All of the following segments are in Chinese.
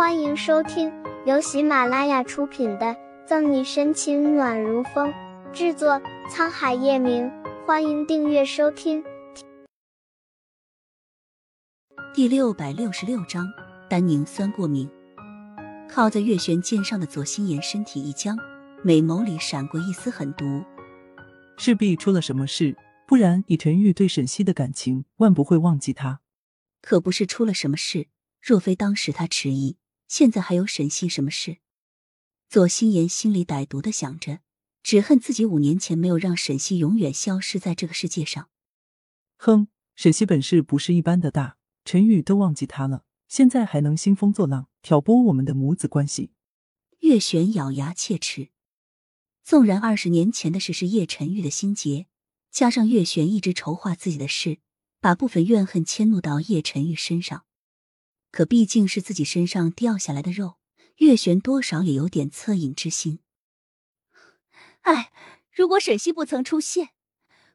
欢迎收听由喜马拉雅出品的《赠你深情暖如风》，制作沧海夜明。欢迎订阅收听。第六百六十六章，丹宁酸过敏。靠在月璇肩上的左心言身体一僵，美眸里闪过一丝狠毒。势必出了什么事，不然以陈玉对沈西的感情，万不会忘记他。可不是出了什么事，若非当时他迟疑。现在还有沈西什么事？左心言心里歹毒的想着，只恨自己五年前没有让沈西永远消失在这个世界上。哼，沈西本事不是一般的大，陈宇都忘记他了，现在还能兴风作浪，挑拨我们的母子关系。月璇咬牙切齿，纵然二十年前的事是叶晨玉的心结，加上月璇一直筹划自己的事，把部分怨恨迁怒到叶晨玉身上。可毕竟是自己身上掉下来的肉，月璇多少也有点恻隐之心。哎，如果沈西不曾出现，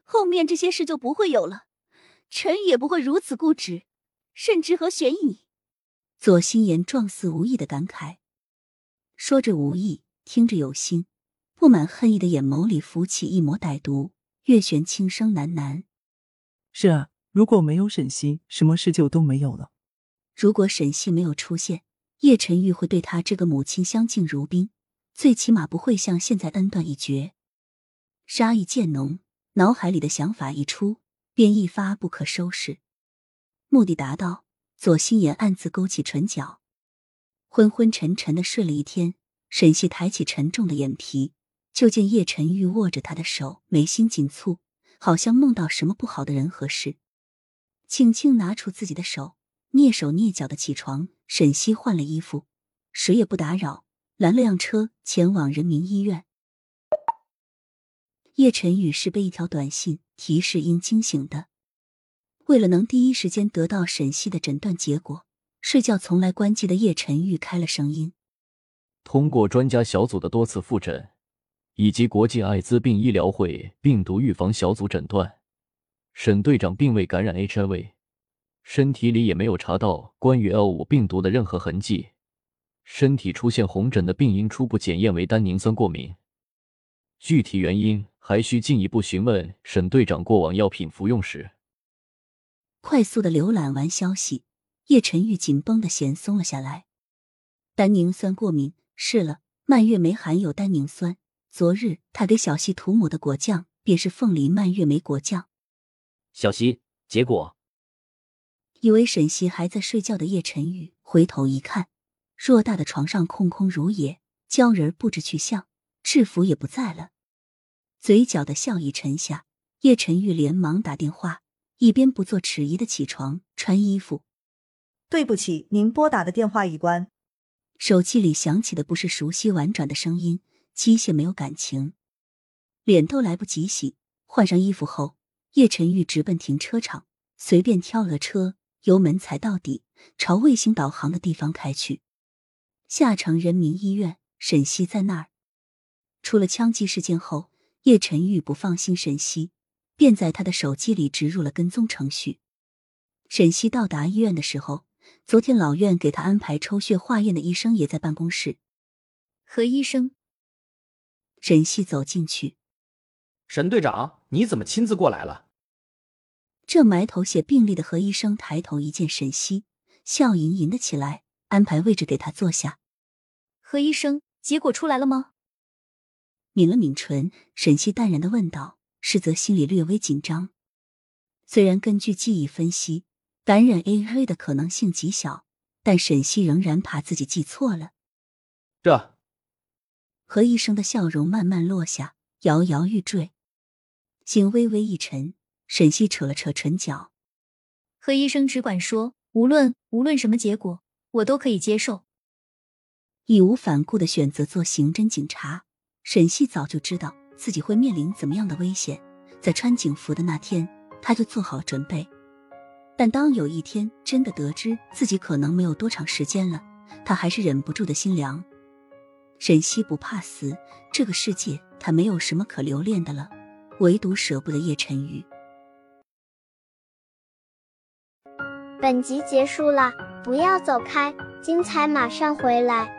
后面这些事就不会有了，臣也不会如此固执，甚至和玄逸。左心言状似无意的感慨，说着无意，听着有心，布满恨意的眼眸里浮起一抹歹毒。月璇轻声喃喃：“是啊，如果没有沈西，什么事就都没有了。”如果沈西没有出现，叶晨玉会对他这个母亲相敬如宾，最起码不会像现在恩断义绝。杀意渐浓，脑海里的想法一出，便一发不可收拾。目的达到，左心言暗自勾起唇角，昏昏沉沉的睡了一天。沈西抬起沉重的眼皮，就见叶晨玉握着他的手，眉心紧蹙，好像梦到什么不好的人和事，轻轻拿出自己的手。蹑手蹑脚的起床，沈西换了衣服，谁也不打扰，拦了辆车前往人民医院。叶晨宇是被一条短信提示音惊醒的，为了能第一时间得到沈西的诊断结果，睡觉从来关机的叶晨宇开了声音。通过专家小组的多次复诊，以及国际艾滋病医疗会病毒预防小组诊断，沈队长并未感染 HIV。身体里也没有查到关于 L 五病毒的任何痕迹，身体出现红疹的病因初步检验为单宁酸过敏，具体原因还需进一步询问沈队长过往药品服用史。快速的浏览完消息，叶晨玉紧绷的弦松了下来。单宁酸过敏是了，蔓越莓含有单宁酸，昨日他给小溪涂抹的果酱便是凤梨蔓越莓果酱。小溪，结果。以为沈西还在睡觉的叶晨玉回头一看，偌大的床上空空如也，鲛人不知去向，制服也不在了。嘴角的笑意沉下，叶晨玉连忙打电话，一边不做迟疑的起床穿衣服。对不起，您拨打的电话已关。手机里响起的不是熟悉婉转的声音，机械没有感情。脸都来不及洗，换上衣服后，叶晨玉直奔停车场，随便挑了车。油门踩到底，朝卫星导航的地方开去。下城人民医院，沈西在那儿。出了枪击事件后，叶晨玉不放心沈西，便在他的手机里植入了跟踪程序。沈西到达医院的时候，昨天老院给他安排抽血化验的医生也在办公室。何医生，沈西走进去。沈队长，你怎么亲自过来了？正埋头写病历的何医生抬头一见沈西，笑吟吟的起来，安排位置给他坐下。何医生，结果出来了吗？抿了抿唇，沈西淡然的问道，实则心里略微紧张。虽然根据记忆分析，感染 A A 的可能性极小，但沈西仍然怕自己记错了。这，何医生的笑容慢慢落下，摇摇欲坠，心微微一沉。沈西扯了扯唇角，何医生只管说，无论无论什么结果，我都可以接受。义无反顾的选择做刑侦警察，沈西早就知道自己会面临怎么样的危险，在穿警服的那天，他就做好准备。但当有一天真的得知自己可能没有多长时间了，他还是忍不住的心凉。沈西不怕死，这个世界他没有什么可留恋的了，唯独舍不得叶晨宇。本集结束了，不要走开。精彩马上回来。